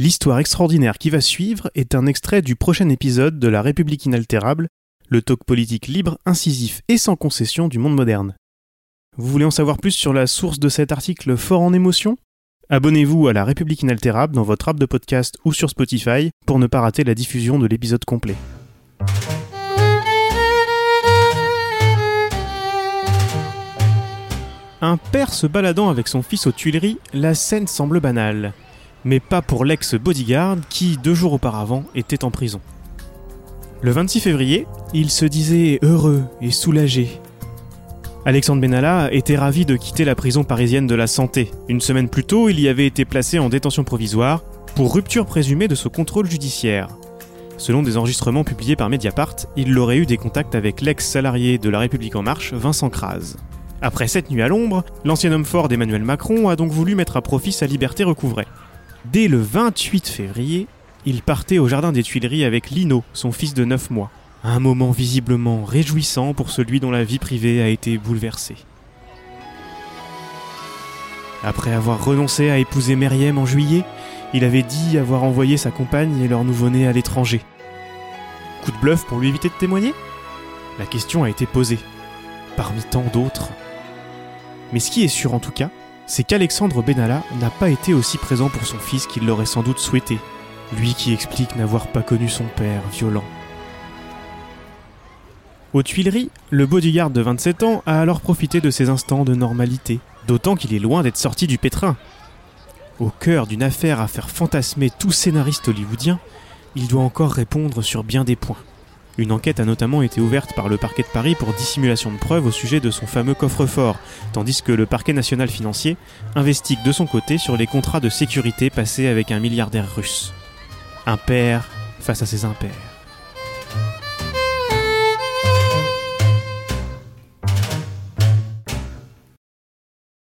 L'histoire extraordinaire qui va suivre est un extrait du prochain épisode de La République inaltérable, le talk politique libre, incisif et sans concession du monde moderne. Vous voulez en savoir plus sur la source de cet article fort en émotion Abonnez-vous à La République inaltérable dans votre app de podcast ou sur Spotify pour ne pas rater la diffusion de l'épisode complet. Un père se baladant avec son fils aux Tuileries, la scène semble banale. Mais pas pour l'ex-bodyguard qui, deux jours auparavant, était en prison. Le 26 février, il se disait heureux et soulagé. Alexandre Benalla était ravi de quitter la prison parisienne de la Santé. Une semaine plus tôt, il y avait été placé en détention provisoire pour rupture présumée de ce contrôle judiciaire. Selon des enregistrements publiés par Mediapart, il aurait eu des contacts avec l'ex-salarié de La République En Marche, Vincent Kras. Après cette nuit à l'ombre, l'ancien homme fort d'Emmanuel Macron a donc voulu mettre à profit sa liberté recouvrée. Dès le 28 février, il partait au jardin des Tuileries avec Lino, son fils de 9 mois. Un moment visiblement réjouissant pour celui dont la vie privée a été bouleversée. Après avoir renoncé à épouser Meriem en juillet, il avait dit avoir envoyé sa compagne et leur nouveau-né à l'étranger. Coup de bluff pour lui éviter de témoigner? La question a été posée, parmi tant d'autres. Mais ce qui est sûr en tout cas, c'est qu'Alexandre Benalla n'a pas été aussi présent pour son fils qu'il l'aurait sans doute souhaité, lui qui explique n'avoir pas connu son père violent. Aux Tuileries, le bodyguard de 27 ans a alors profité de ces instants de normalité, d'autant qu'il est loin d'être sorti du pétrin. Au cœur d'une affaire à faire fantasmer tout scénariste hollywoodien, il doit encore répondre sur bien des points. Une enquête a notamment été ouverte par le parquet de Paris pour dissimulation de preuves au sujet de son fameux coffre-fort, tandis que le parquet national financier investigue de son côté sur les contrats de sécurité passés avec un milliardaire russe. Un père face à ses impairs.